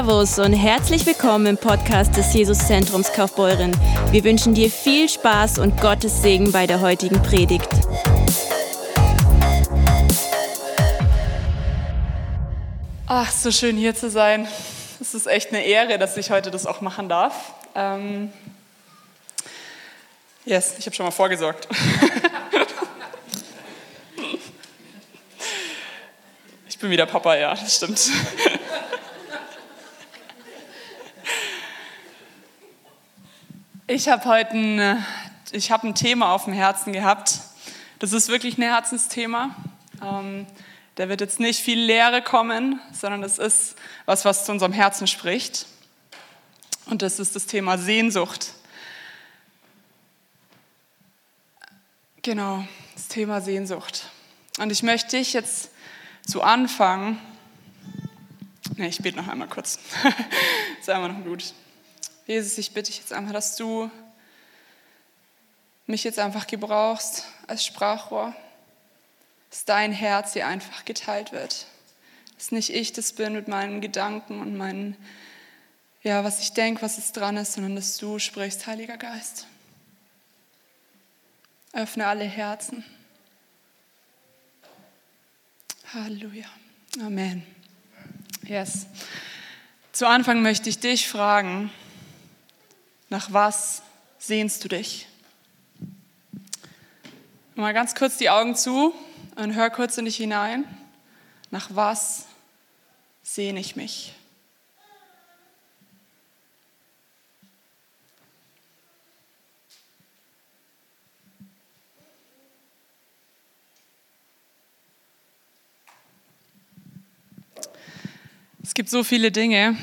Servus und herzlich willkommen im Podcast des Jesuszentrums Kaufbeuren. Wir wünschen dir viel Spaß und Gottes Segen bei der heutigen Predigt. Ach, so schön hier zu sein. Es ist echt eine Ehre, dass ich heute das auch machen darf. Ähm yes, ich habe schon mal vorgesorgt. ich bin wieder Papa, ja, das stimmt. Ich habe heute ein, ich hab ein Thema auf dem Herzen gehabt. Das ist wirklich ein Herzensthema. Ähm, da wird jetzt nicht viel Lehre kommen, sondern das ist was, was zu unserem Herzen spricht. Und das ist das Thema Sehnsucht. Genau, das Thema Sehnsucht. Und ich möchte dich jetzt zu Anfang, ne, ich bete noch einmal kurz, ist einmal noch gut. Jesus, ich bitte dich jetzt einfach, dass du mich jetzt einfach gebrauchst als Sprachrohr, dass dein Herz hier einfach geteilt wird. Dass nicht ich das bin mit meinen Gedanken und meinen, ja, was ich denke, was es dran ist, sondern dass du sprichst, Heiliger Geist. Öffne alle Herzen. Halleluja. Amen. Yes. Zu Anfang möchte ich dich fragen, nach was sehnst du dich? Mal ganz kurz die Augen zu und hör kurz in dich hinein. Nach was sehne ich mich? Es gibt so viele Dinge,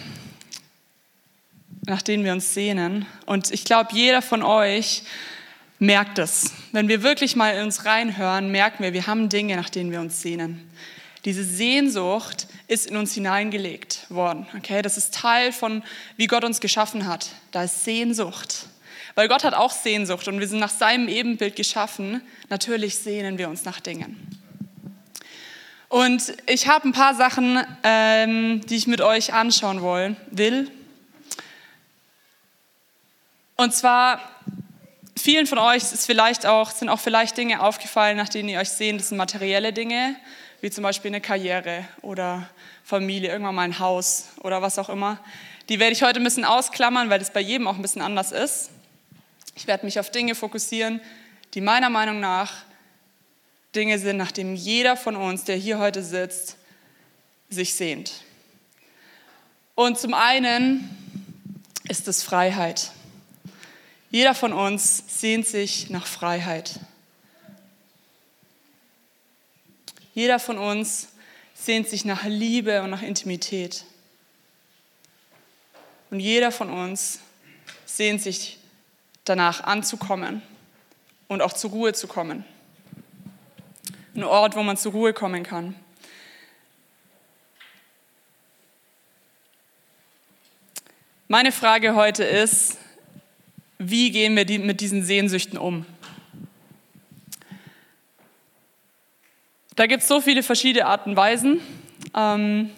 nach denen wir uns sehnen. Und ich glaube, jeder von euch merkt es. Wenn wir wirklich mal in uns reinhören, merken wir, wir haben Dinge, nach denen wir uns sehnen. Diese Sehnsucht ist in uns hineingelegt worden. Okay, das ist Teil von, wie Gott uns geschaffen hat. Da ist Sehnsucht. Weil Gott hat auch Sehnsucht und wir sind nach seinem Ebenbild geschaffen. Natürlich sehnen wir uns nach Dingen. Und ich habe ein paar Sachen, ähm, die ich mit euch anschauen will. Und zwar, vielen von euch ist vielleicht auch, sind auch vielleicht Dinge aufgefallen, nach denen ihr euch sehen, das sind materielle Dinge, wie zum Beispiel eine Karriere oder Familie, irgendwann mal ein Haus oder was auch immer. Die werde ich heute ein bisschen ausklammern, weil das bei jedem auch ein bisschen anders ist. Ich werde mich auf Dinge fokussieren, die meiner Meinung nach Dinge sind, nach denen jeder von uns, der hier heute sitzt, sich sehnt. Und zum einen ist es Freiheit. Jeder von uns sehnt sich nach Freiheit. Jeder von uns sehnt sich nach Liebe und nach Intimität. Und jeder von uns sehnt sich danach anzukommen und auch zur Ruhe zu kommen. Ein Ort, wo man zur Ruhe kommen kann. Meine Frage heute ist, wie gehen wir mit diesen Sehnsüchten um? Da gibt es so viele verschiedene Arten und Weisen. Ähm,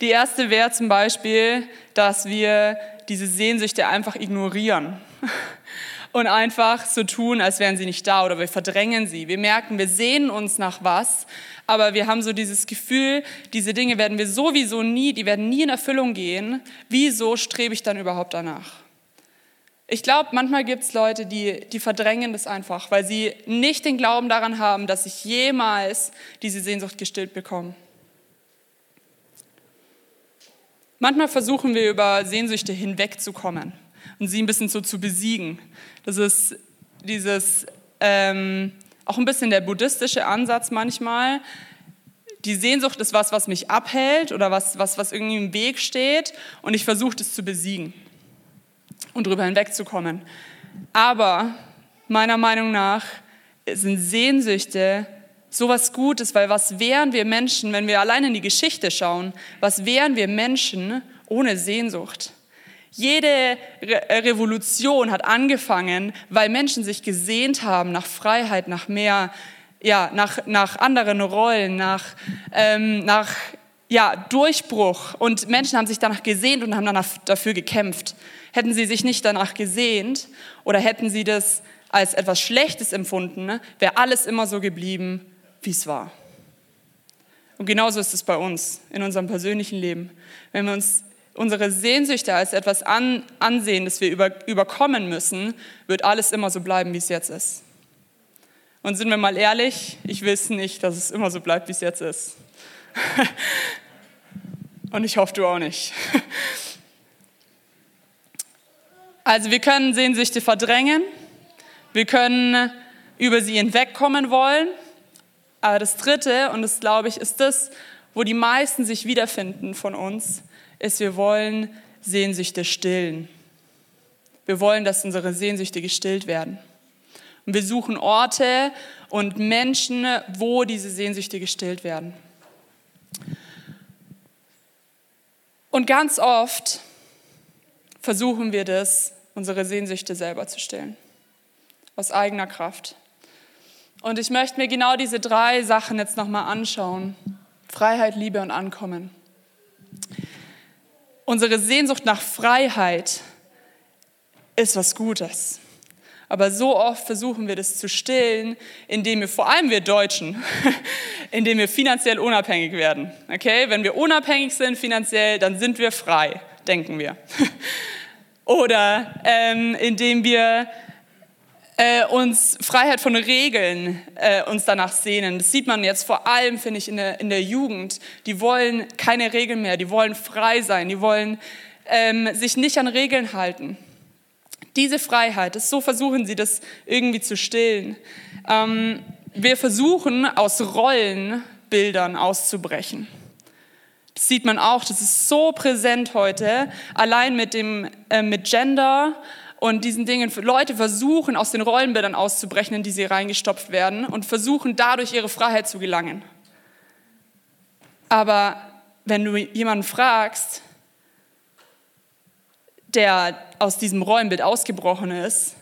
die erste wäre zum Beispiel, dass wir diese Sehnsüchte einfach ignorieren und einfach so tun, als wären sie nicht da oder wir verdrängen sie. Wir merken, wir sehnen uns nach was, aber wir haben so dieses Gefühl, diese Dinge werden wir sowieso nie, die werden nie in Erfüllung gehen. Wieso strebe ich dann überhaupt danach? Ich glaube, manchmal gibt es Leute, die, die verdrängen das einfach, weil sie nicht den Glauben daran haben, dass ich jemals diese Sehnsucht gestillt bekomme. Manchmal versuchen wir über Sehnsüchte hinwegzukommen und sie ein bisschen so zu besiegen. Das ist dieses, ähm, auch ein bisschen der buddhistische Ansatz manchmal. Die Sehnsucht ist was, was mich abhält oder was, was, was irgendwie im Weg steht und ich versuche das zu besiegen und darüber hinwegzukommen. Aber meiner Meinung nach sind Sehnsüchte sowas Gutes, weil was wären wir Menschen, wenn wir allein in die Geschichte schauen, was wären wir Menschen ohne Sehnsucht? Jede Re Revolution hat angefangen, weil Menschen sich gesehnt haben nach Freiheit, nach mehr, ja, nach, nach anderen Rollen, nach, ähm, nach ja, Durchbruch und Menschen haben sich danach gesehnt und haben danach dafür gekämpft. Hätten sie sich nicht danach gesehnt oder hätten sie das als etwas Schlechtes empfunden, ne, wäre alles immer so geblieben, wie es war. Und genauso ist es bei uns in unserem persönlichen Leben. Wenn wir uns unsere Sehnsüchte als etwas an, ansehen, das wir über, überkommen müssen, wird alles immer so bleiben, wie es jetzt ist. Und sind wir mal ehrlich, ich will es nicht, dass es immer so bleibt, wie es jetzt ist. Und ich hoffe, du auch nicht. Also wir können Sehnsüchte verdrängen, wir können über sie hinwegkommen wollen, aber das Dritte, und das glaube ich, ist das, wo die meisten sich wiederfinden von uns, ist, wir wollen Sehnsüchte stillen. Wir wollen, dass unsere Sehnsüchte gestillt werden. Und wir suchen Orte und Menschen, wo diese Sehnsüchte gestillt werden. Und ganz oft versuchen wir das, unsere Sehnsüchte selber zu stillen, aus eigener Kraft. Und ich möchte mir genau diese drei Sachen jetzt nochmal anschauen. Freiheit, Liebe und Ankommen. Unsere Sehnsucht nach Freiheit ist was Gutes. Aber so oft versuchen wir das zu stillen, indem wir, vor allem wir Deutschen, indem wir finanziell unabhängig werden. Okay? Wenn wir unabhängig sind finanziell, dann sind wir frei, denken wir. Oder ähm, indem wir äh, uns Freiheit von Regeln äh, uns danach sehnen. Das sieht man jetzt vor allem, finde ich, in der, in der Jugend. Die wollen keine Regeln mehr, die wollen frei sein, die wollen ähm, sich nicht an Regeln halten. Diese Freiheit, das, so versuchen sie das irgendwie zu stillen. Ähm, wir versuchen aus Rollenbildern auszubrechen. Das sieht man auch, das ist so präsent heute, allein mit, dem, äh, mit Gender und diesen Dingen. Leute versuchen, aus den Rollenbildern auszubrechen, in die sie reingestopft werden und versuchen, dadurch ihre Freiheit zu gelangen. Aber wenn du jemanden fragst, der aus diesem Rollenbild ausgebrochen ist,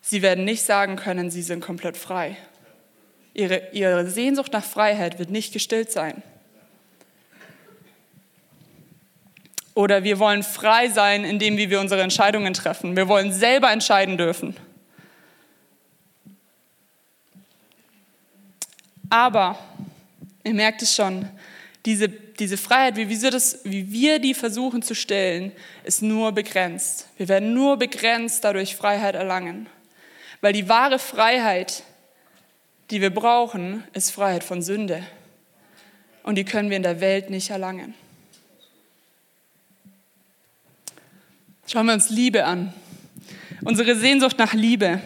sie werden nicht sagen können, sie sind komplett frei. Ihre, ihre Sehnsucht nach Freiheit wird nicht gestillt sein. Oder wir wollen frei sein, indem wir unsere Entscheidungen treffen. Wir wollen selber entscheiden dürfen. Aber, ihr merkt es schon, diese, diese Freiheit, wie wir, das, wie wir die versuchen zu stellen, ist nur begrenzt. Wir werden nur begrenzt dadurch Freiheit erlangen. Weil die wahre Freiheit, die wir brauchen, ist Freiheit von Sünde. Und die können wir in der Welt nicht erlangen. Schauen wir uns Liebe an. Unsere Sehnsucht nach Liebe.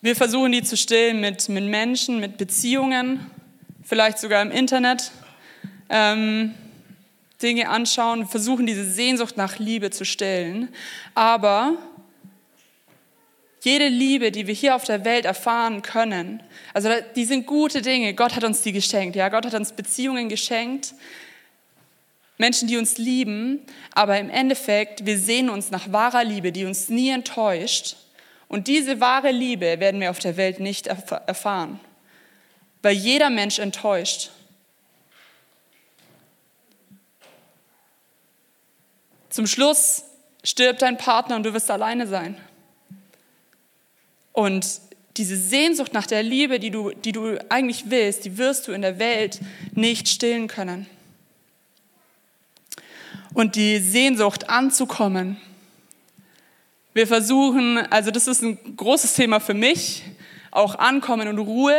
Wir versuchen die zu stillen mit, mit Menschen, mit Beziehungen, vielleicht sogar im Internet. Ähm, Dinge anschauen, versuchen diese Sehnsucht nach Liebe zu stillen. Aber jede Liebe, die wir hier auf der Welt erfahren können, also die sind gute Dinge. Gott hat uns die geschenkt. Ja, Gott hat uns Beziehungen geschenkt. Menschen, die uns lieben, aber im Endeffekt, wir sehen uns nach wahrer Liebe, die uns nie enttäuscht. Und diese wahre Liebe werden wir auf der Welt nicht erfahren, weil jeder Mensch enttäuscht. Zum Schluss stirbt dein Partner und du wirst alleine sein. Und diese Sehnsucht nach der Liebe, die du, die du eigentlich willst, die wirst du in der Welt nicht stillen können und die Sehnsucht anzukommen. Wir versuchen, also das ist ein großes Thema für mich, auch Ankommen und Ruhe,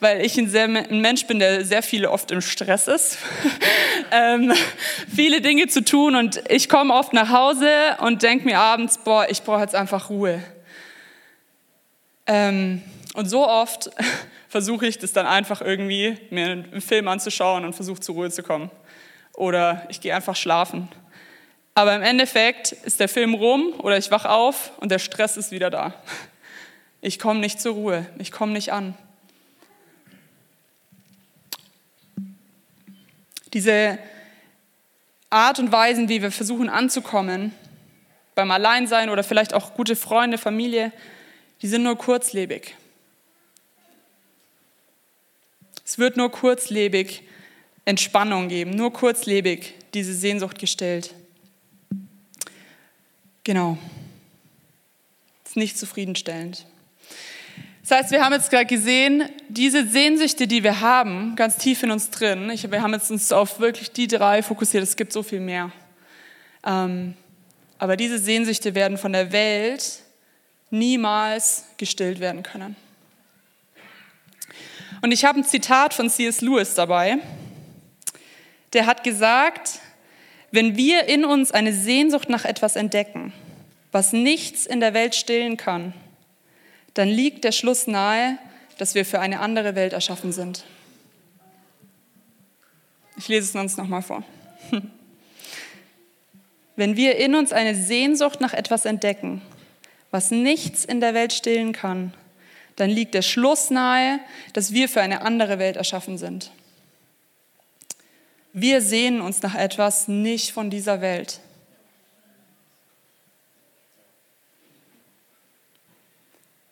weil ich ein, sehr, ein Mensch bin, der sehr viel oft im Stress ist. ähm, viele Dinge zu tun und ich komme oft nach Hause und denke mir abends, boah, ich brauche jetzt einfach Ruhe. Ähm, und so oft versuche ich das dann einfach irgendwie, mir einen Film anzuschauen und versuche zur Ruhe zu kommen oder ich gehe einfach schlafen. Aber im Endeffekt ist der Film rum oder ich wach auf und der Stress ist wieder da. Ich komme nicht zur Ruhe, ich komme nicht an. Diese Art und Weisen, wie wir versuchen anzukommen, beim Alleinsein oder vielleicht auch gute Freunde, Familie, die sind nur kurzlebig. Es wird nur kurzlebig Entspannung geben, nur kurzlebig diese Sehnsucht gestellt. Genau. ist nicht zufriedenstellend. Das heißt, wir haben jetzt gerade gesehen, diese Sehnsüchte, die wir haben, ganz tief in uns drin, ich, wir haben jetzt uns auf wirklich die drei fokussiert, es gibt so viel mehr. Ähm, aber diese Sehnsüchte werden von der Welt niemals gestillt werden können. Und ich habe ein Zitat von C.S. Lewis dabei. Der hat gesagt, wenn wir in uns eine Sehnsucht nach etwas entdecken, was nichts in der Welt stillen kann, dann liegt der Schluss nahe, dass wir für eine andere Welt erschaffen sind. Ich lese es uns nochmal vor. Wenn wir in uns eine Sehnsucht nach etwas entdecken, was nichts in der Welt stillen kann, dann liegt der Schluss nahe, dass wir für eine andere Welt erschaffen sind. Wir sehnen uns nach etwas nicht von dieser Welt.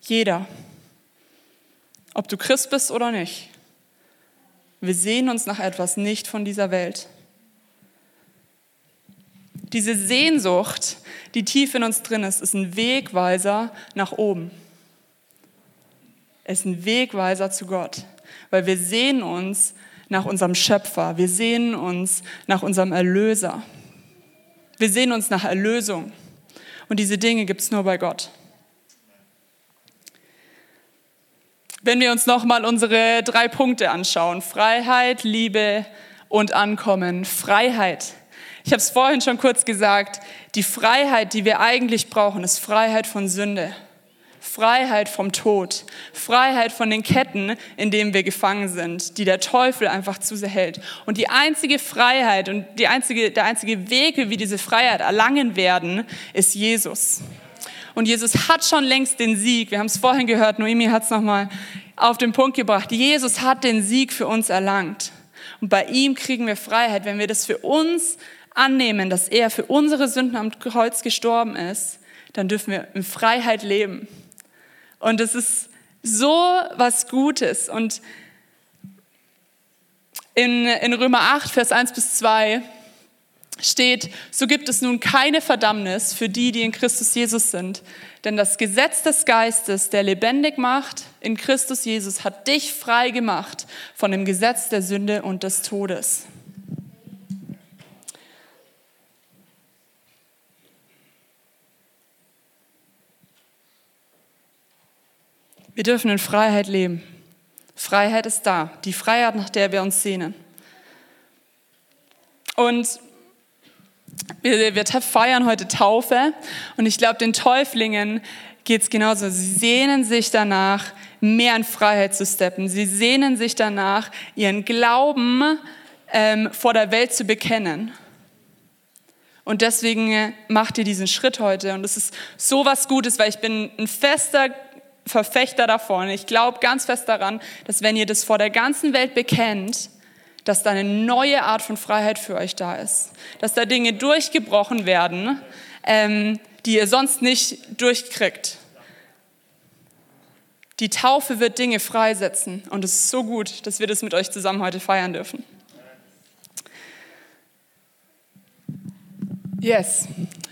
Jeder, ob du Christ bist oder nicht, wir sehen uns nach etwas nicht von dieser Welt. Diese Sehnsucht, die tief in uns drin ist, ist ein Wegweiser nach oben. Es ist ein Wegweiser zu Gott, weil wir sehen uns nach unserem Schöpfer, wir sehen uns nach unserem Erlöser. Wir sehen uns nach Erlösung. Und diese Dinge gibt es nur bei Gott. Wenn wir uns nochmal unsere drei Punkte anschauen, Freiheit, Liebe und Ankommen. Freiheit. Ich habe es vorhin schon kurz gesagt, die Freiheit, die wir eigentlich brauchen, ist Freiheit von Sünde. Freiheit vom Tod, Freiheit von den Ketten, in denen wir gefangen sind, die der Teufel einfach zu sehr hält. Und die einzige Freiheit und die einzige, der einzige Weg, wie wir diese Freiheit erlangen werden, ist Jesus. Und Jesus hat schon längst den Sieg. Wir haben es vorhin gehört, Noemi hat es nochmal auf den Punkt gebracht. Jesus hat den Sieg für uns erlangt. Und bei ihm kriegen wir Freiheit, wenn wir das für uns annehmen, dass er für unsere Sünden am Kreuz gestorben ist, dann dürfen wir in Freiheit leben. Und es ist so was Gutes. Und in, in Römer 8, Vers 1 bis 2 steht, so gibt es nun keine Verdammnis für die, die in Christus Jesus sind. Denn das Gesetz des Geistes, der lebendig macht in Christus Jesus, hat dich frei gemacht von dem Gesetz der Sünde und des Todes. Wir dürfen in Freiheit leben. Freiheit ist da, die Freiheit, nach der wir uns sehnen. Und wir, wir feiern heute Taufe und ich glaube, den Täuflingen geht es genauso. Sie sehnen sich danach, mehr in Freiheit zu steppen. Sie sehnen sich danach, ihren Glauben ähm, vor der Welt zu bekennen. Und deswegen äh, macht ihr diesen Schritt heute. Und es ist so was Gutes, weil ich bin ein fester Verfechter davon. Ich glaube ganz fest daran, dass wenn ihr das vor der ganzen Welt bekennt, dass da eine neue Art von Freiheit für euch da ist. Dass da Dinge durchgebrochen werden, ähm, die ihr sonst nicht durchkriegt. Die Taufe wird Dinge freisetzen und es ist so gut, dass wir das mit euch zusammen heute feiern dürfen. Yes,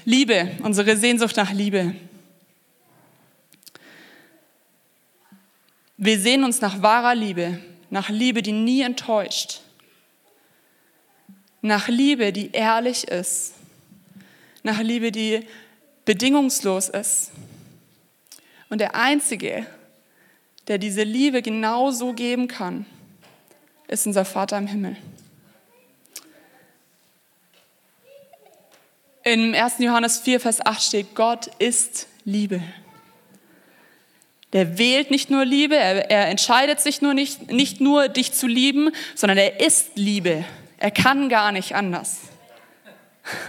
Liebe, unsere Sehnsucht nach Liebe. Wir sehen uns nach wahrer Liebe, nach Liebe, die nie enttäuscht, nach Liebe, die ehrlich ist, nach Liebe, die bedingungslos ist. Und der Einzige, der diese Liebe genauso geben kann, ist unser Vater im Himmel. Im 1. Johannes 4, Vers 8 steht, Gott ist Liebe. Der wählt nicht nur Liebe, er, er entscheidet sich nur nicht, nicht nur, dich zu lieben, sondern er ist Liebe. Er kann gar nicht anders.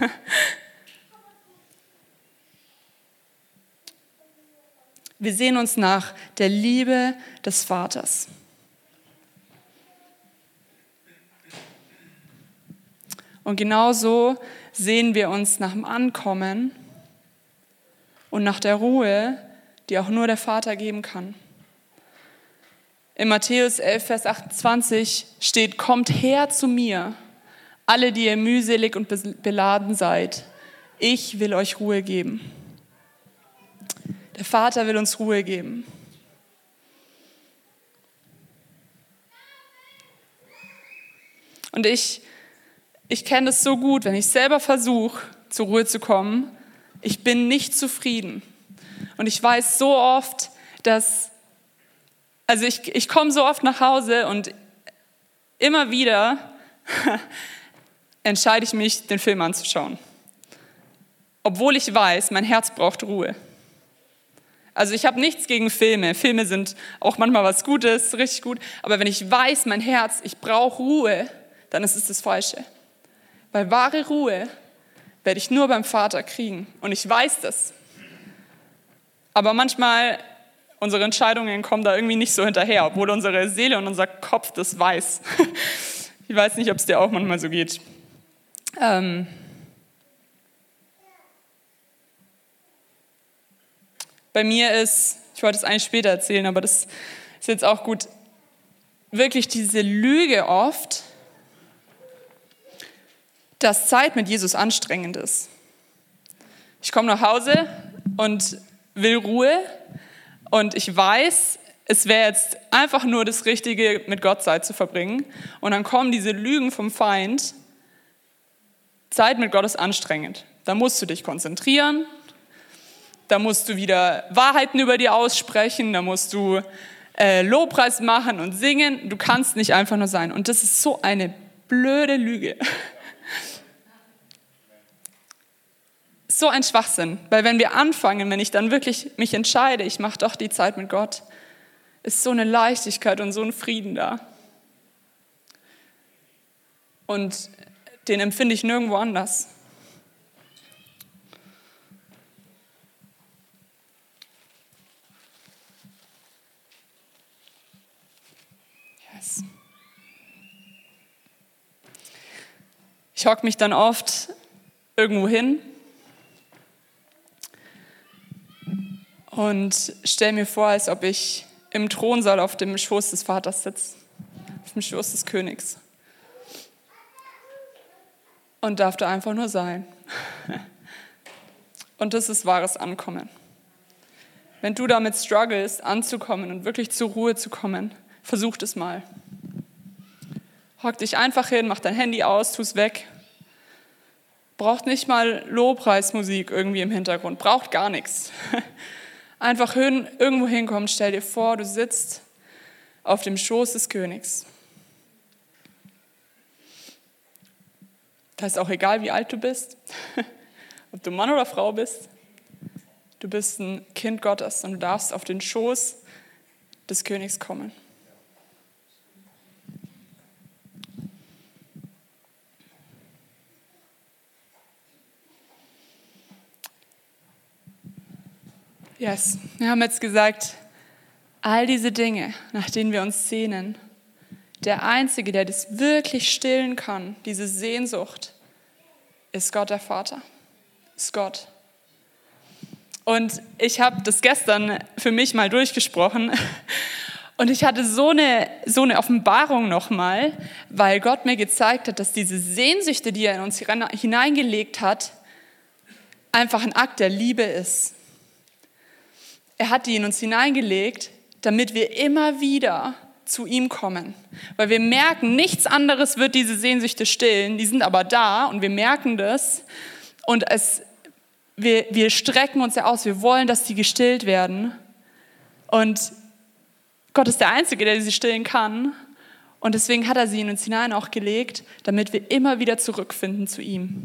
Wir sehen uns nach der Liebe des Vaters. Und genauso sehen wir uns nach dem Ankommen und nach der Ruhe, die auch nur der Vater geben kann. In Matthäus 11, Vers 28 steht, kommt her zu mir, alle, die ihr mühselig und beladen seid. Ich will euch Ruhe geben. Der Vater will uns Ruhe geben. Und ich, ich kenne das so gut, wenn ich selber versuche, zur Ruhe zu kommen, ich bin nicht zufrieden. Und ich weiß so oft, dass also ich, ich komme so oft nach Hause und immer wieder entscheide ich mich, den Film anzuschauen. Obwohl ich weiß, mein Herz braucht Ruhe. Also ich habe nichts gegen Filme. Filme sind auch manchmal was Gutes, richtig gut. Aber wenn ich weiß, mein Herz, ich brauche Ruhe, dann ist es das Falsche. Weil wahre Ruhe werde ich nur beim Vater kriegen. Und ich weiß das. Aber manchmal unsere Entscheidungen kommen da irgendwie nicht so hinterher, obwohl unsere Seele und unser Kopf das weiß. Ich weiß nicht, ob es dir auch manchmal so geht. Ähm Bei mir ist, ich wollte es eigentlich später erzählen, aber das ist jetzt auch gut, wirklich diese Lüge oft, dass Zeit mit Jesus anstrengend ist. Ich komme nach Hause und will Ruhe und ich weiß, es wäre jetzt einfach nur das Richtige, mit Gott Zeit zu verbringen. Und dann kommen diese Lügen vom Feind. Zeit mit Gott ist anstrengend. Da musst du dich konzentrieren. Da musst du wieder Wahrheiten über dir aussprechen. Da musst du äh, Lobpreis machen und singen. Du kannst nicht einfach nur sein. Und das ist so eine blöde Lüge. so ein Schwachsinn, weil wenn wir anfangen, wenn ich dann wirklich mich entscheide, ich mache doch die Zeit mit Gott, ist so eine Leichtigkeit und so ein Frieden da. Und den empfinde ich nirgendwo anders. Yes. Ich hocke mich dann oft irgendwo hin und stelle mir vor, als ob ich im Thronsaal auf dem Schoß des Vaters sitze, auf dem Schoß des Königs. Und darf da einfach nur sein. Und das ist wahres Ankommen. Wenn du damit struggles, anzukommen und wirklich zur Ruhe zu kommen, versuch es mal. Hock dich einfach hin, mach dein Handy aus, tu es weg. Braucht nicht mal Lobpreismusik irgendwie im Hintergrund, braucht gar nichts. Einfach hin, irgendwo hinkommen, stell dir vor, du sitzt auf dem Schoß des Königs. Da ist auch egal, wie alt du bist, ob du Mann oder Frau bist. Du bist ein Kind Gottes und du darfst auf den Schoß des Königs kommen. Yes, wir haben jetzt gesagt, all diese Dinge, nach denen wir uns sehnen, der Einzige, der das wirklich stillen kann, diese Sehnsucht, ist Gott der Vater, ist Gott. Und ich habe das gestern für mich mal durchgesprochen und ich hatte so eine, so eine Offenbarung nochmal, weil Gott mir gezeigt hat, dass diese Sehnsüchte, die er in uns hineingelegt hat, einfach ein Akt der Liebe ist. Er hat die in uns hineingelegt, damit wir immer wieder zu ihm kommen. Weil wir merken, nichts anderes wird diese Sehnsüchte stillen. Die sind aber da und wir merken das. Und es, wir, wir strecken uns ja aus. Wir wollen, dass die gestillt werden. Und Gott ist der Einzige, der sie stillen kann. Und deswegen hat er sie in uns hinein auch gelegt, damit wir immer wieder zurückfinden zu ihm.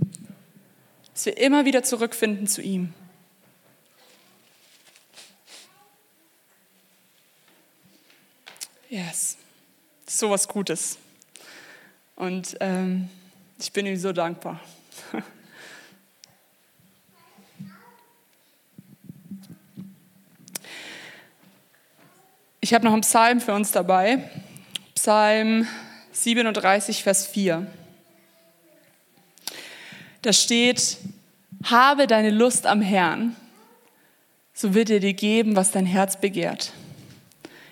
Dass wir immer wieder zurückfinden zu ihm. Yes, so was Gutes. Und ähm, ich bin ihm so dankbar. Ich habe noch einen Psalm für uns dabei. Psalm 37, Vers 4. Da steht, habe deine Lust am Herrn, so wird er dir geben, was dein Herz begehrt.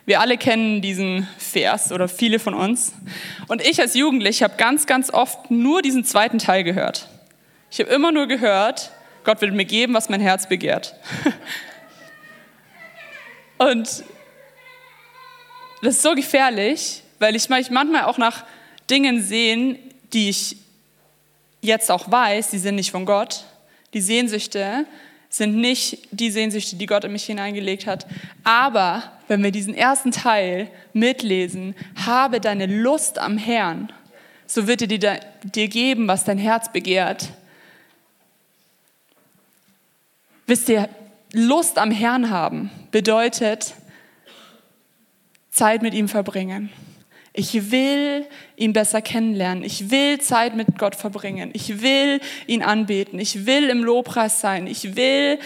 Wir alle kennen diesen Vers oder viele von uns. Und ich als Jugendlich habe ganz, ganz oft nur diesen zweiten Teil gehört. Ich habe immer nur gehört, Gott will mir geben, was mein Herz begehrt. Und das ist so gefährlich, weil ich manchmal auch nach Dingen sehe, die ich jetzt auch weiß, die sind nicht von Gott. Die Sehnsüchte sind nicht die Sehnsüchte, die Gott in mich hineingelegt hat. Aber wenn wir diesen ersten Teil mitlesen, habe deine Lust am Herrn, so wird er dir, dir geben, was dein Herz begehrt. Wisst ihr, Lust am Herrn haben bedeutet Zeit mit ihm verbringen. Ich will ihn besser kennenlernen. Ich will Zeit mit Gott verbringen. Ich will ihn anbeten. Ich will im Lobpreis sein. Ich will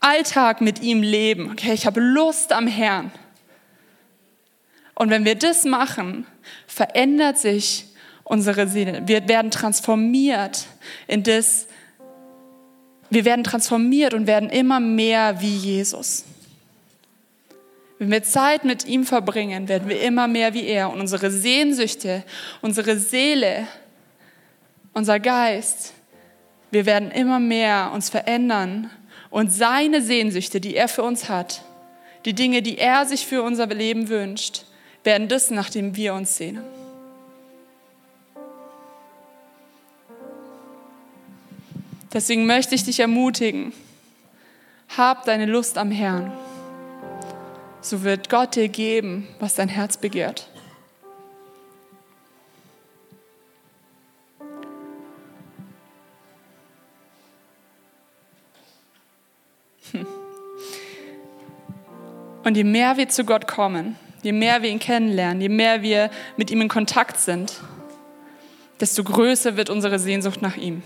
Alltag mit ihm leben. Okay, ich habe Lust am Herrn. Und wenn wir das machen, verändert sich unsere Seele. Wir werden transformiert in das, wir werden transformiert und werden immer mehr wie Jesus. Wenn wir Zeit mit ihm verbringen, werden wir immer mehr wie er. Und unsere Sehnsüchte, unsere Seele, unser Geist, wir werden immer mehr uns verändern. Und seine Sehnsüchte, die er für uns hat, die Dinge, die er sich für unser Leben wünscht, werden das, nachdem wir uns sehnen. Deswegen möchte ich dich ermutigen, hab deine Lust am Herrn so wird Gott dir geben, was dein Herz begehrt. Und je mehr wir zu Gott kommen, je mehr wir ihn kennenlernen, je mehr wir mit ihm in Kontakt sind, desto größer wird unsere Sehnsucht nach ihm.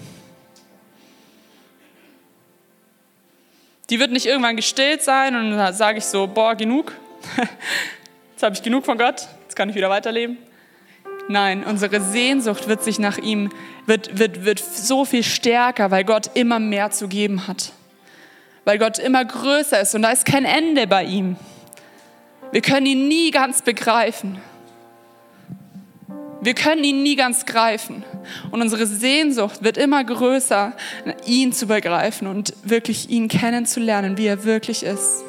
Die wird nicht irgendwann gestillt sein und dann sage ich so, boah, genug. Jetzt habe ich genug von Gott, jetzt kann ich wieder weiterleben. Nein, unsere Sehnsucht wird sich nach ihm, wird, wird, wird so viel stärker, weil Gott immer mehr zu geben hat. Weil Gott immer größer ist und da ist kein Ende bei ihm. Wir können ihn nie ganz begreifen. Wir können ihn nie ganz greifen. Und unsere Sehnsucht wird immer größer, ihn zu begreifen und wirklich ihn kennenzulernen, wie er wirklich ist.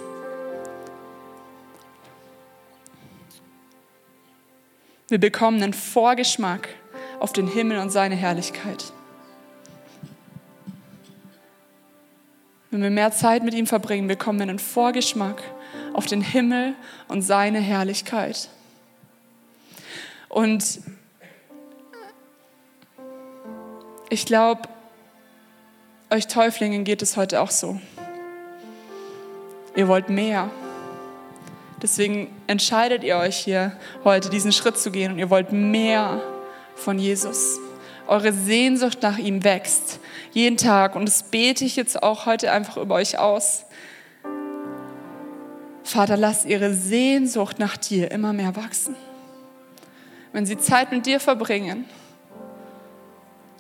Wir bekommen einen Vorgeschmack auf den Himmel und seine Herrlichkeit. Wenn wir mehr Zeit mit ihm verbringen, bekommen wir einen Vorgeschmack auf den Himmel und seine Herrlichkeit. Und Ich glaube, euch Täuflingen geht es heute auch so. Ihr wollt mehr. Deswegen entscheidet ihr euch hier heute, diesen Schritt zu gehen und ihr wollt mehr von Jesus. Eure Sehnsucht nach ihm wächst jeden Tag und das bete ich jetzt auch heute einfach über euch aus. Vater, lass ihre Sehnsucht nach dir immer mehr wachsen. Wenn sie Zeit mit dir verbringen,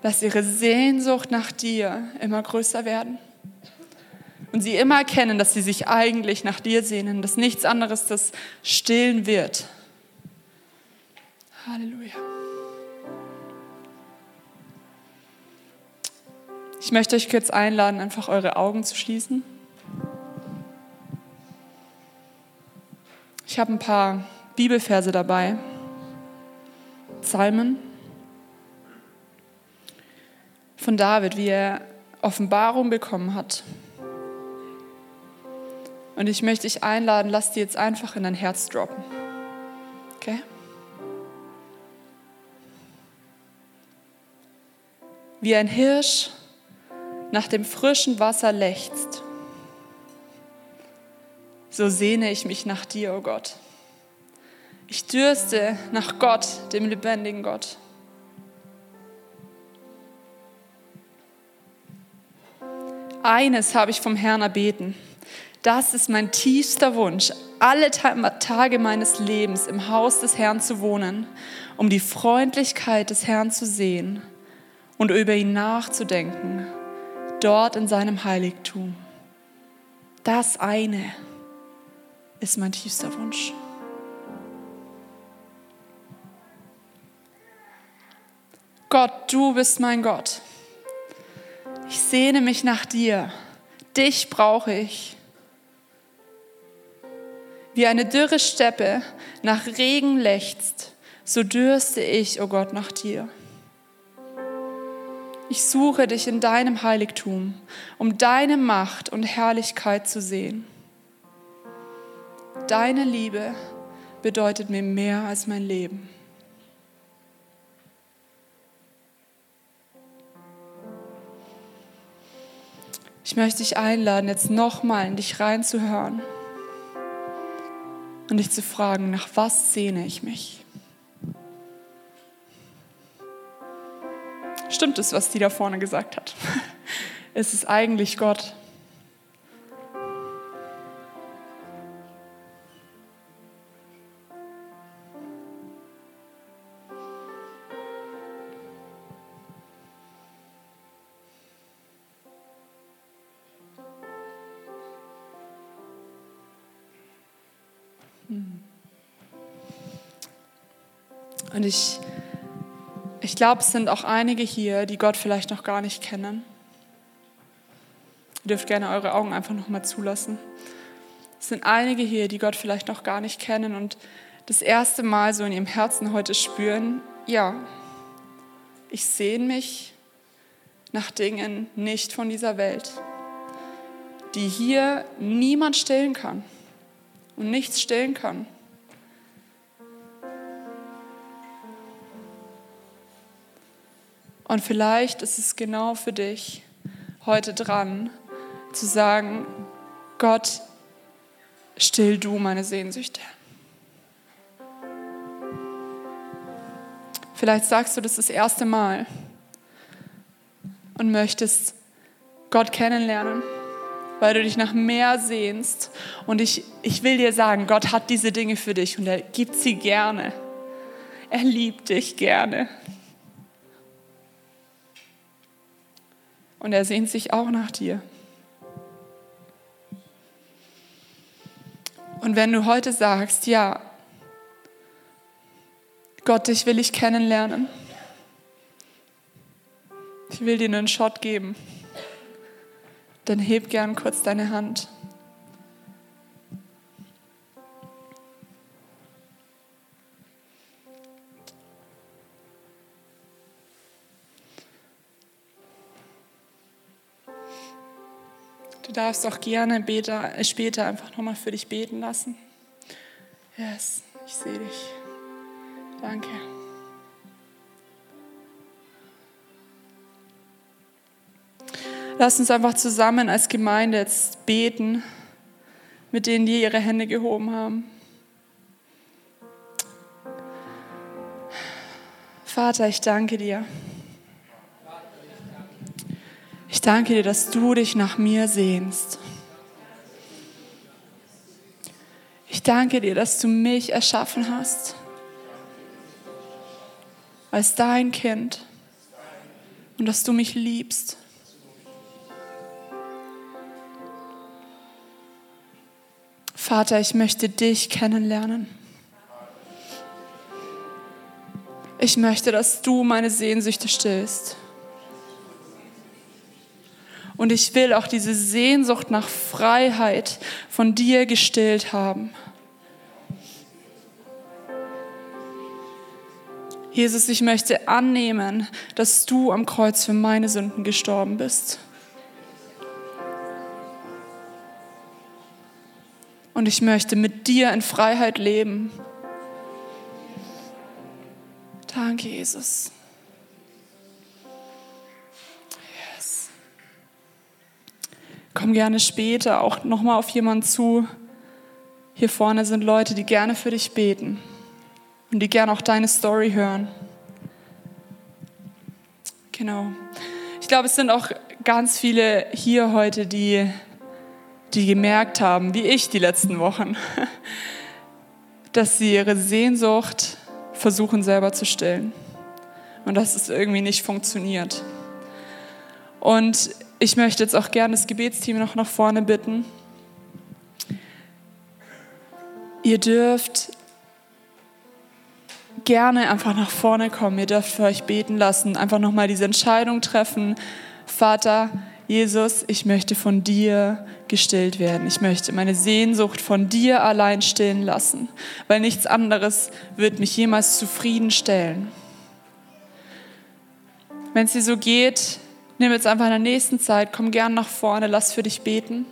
Lass ihre Sehnsucht nach dir immer größer werden. Und sie immer erkennen, dass sie sich eigentlich nach dir sehnen, dass nichts anderes das stillen wird. Halleluja. Ich möchte euch kurz einladen, einfach eure Augen zu schließen. Ich habe ein paar Bibelverse dabei. Psalmen von David, wie er Offenbarung bekommen hat. Und ich möchte dich einladen, lass die jetzt einfach in dein Herz droppen. Okay? Wie ein Hirsch nach dem frischen Wasser lechzt, so sehne ich mich nach dir, o oh Gott. Ich dürste nach Gott, dem lebendigen Gott. eines habe ich vom Herrn erbeten. Das ist mein tiefster Wunsch, alle Tage meines Lebens im Haus des Herrn zu wohnen, um die Freundlichkeit des Herrn zu sehen und über ihn nachzudenken, dort in seinem Heiligtum. Das eine ist mein tiefster Wunsch. Gott, du bist mein Gott. Ich sehne mich nach dir. Dich brauche ich. Wie eine dürre Steppe nach Regen lechzt, so dürste ich, o oh Gott, nach dir. Ich suche dich in deinem Heiligtum, um deine Macht und Herrlichkeit zu sehen. Deine Liebe bedeutet mir mehr als mein Leben. Ich möchte dich einladen, jetzt nochmal in dich reinzuhören und dich zu fragen, nach was sehne ich mich? Stimmt es, was die da vorne gesagt hat? Es ist eigentlich Gott. Und ich, ich glaube, es sind auch einige hier, die Gott vielleicht noch gar nicht kennen. Ihr dürft gerne eure Augen einfach noch mal zulassen. Es sind einige hier, die Gott vielleicht noch gar nicht kennen und das erste Mal so in ihrem Herzen heute spüren, ja, ich sehne mich nach Dingen nicht von dieser Welt, die hier niemand stillen kann und nichts stillen kann. Und vielleicht ist es genau für dich heute dran, zu sagen, Gott, still du meine Sehnsüchte. Vielleicht sagst du das das erste Mal und möchtest Gott kennenlernen, weil du dich nach mehr sehnst. Und ich, ich will dir sagen, Gott hat diese Dinge für dich und er gibt sie gerne. Er liebt dich gerne. Und er sehnt sich auch nach dir. Und wenn du heute sagst, ja, Gott, dich will ich kennenlernen. Ich will dir einen Shot geben. Dann heb gern kurz deine Hand. Darfst auch gerne später einfach nochmal für dich beten lassen. Yes, ich sehe dich. Danke. Lass uns einfach zusammen als Gemeinde jetzt beten, mit denen die ihre Hände gehoben haben. Vater, ich danke dir. Ich danke dir, dass du dich nach mir sehnst. Ich danke dir, dass du mich erschaffen hast als dein Kind und dass du mich liebst. Vater, ich möchte dich kennenlernen. Ich möchte, dass du meine Sehnsüchte stillst. Und ich will auch diese Sehnsucht nach Freiheit von dir gestillt haben. Jesus, ich möchte annehmen, dass du am Kreuz für meine Sünden gestorben bist. Und ich möchte mit dir in Freiheit leben. Danke, Jesus. Komm gerne später auch nochmal auf jemanden zu. Hier vorne sind Leute, die gerne für dich beten und die gerne auch deine Story hören. Genau. Ich glaube, es sind auch ganz viele hier heute, die, die gemerkt haben, wie ich die letzten Wochen, dass sie ihre Sehnsucht versuchen selber zu stillen und dass es irgendwie nicht funktioniert. Und ich möchte jetzt auch gerne das Gebetsteam noch nach vorne bitten. Ihr dürft gerne einfach nach vorne kommen. Ihr dürft für euch beten lassen, einfach nochmal diese Entscheidung treffen. Vater, Jesus, ich möchte von dir gestillt werden. Ich möchte meine Sehnsucht von dir allein stillen lassen, weil nichts anderes wird mich jemals zufriedenstellen. Wenn es dir so geht, nimm jetzt einfach in der nächsten Zeit, komm gern nach vorne, lass für dich beten.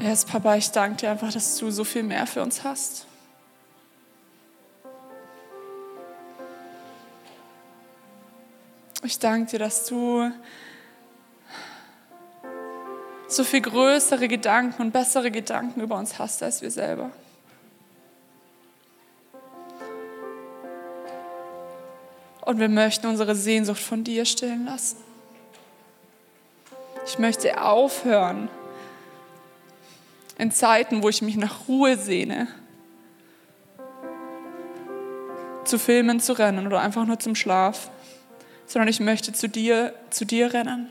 Yes, Papa, ich danke dir einfach, dass du so viel mehr für uns hast. Ich danke dir, dass du so viel größere Gedanken und bessere Gedanken über uns hast als wir selber. Und wir möchten unsere Sehnsucht von dir stillen lassen. Ich möchte aufhören, in Zeiten, wo ich mich nach Ruhe sehne, zu Filmen zu rennen oder einfach nur zum Schlaf, sondern ich möchte zu dir, zu dir rennen.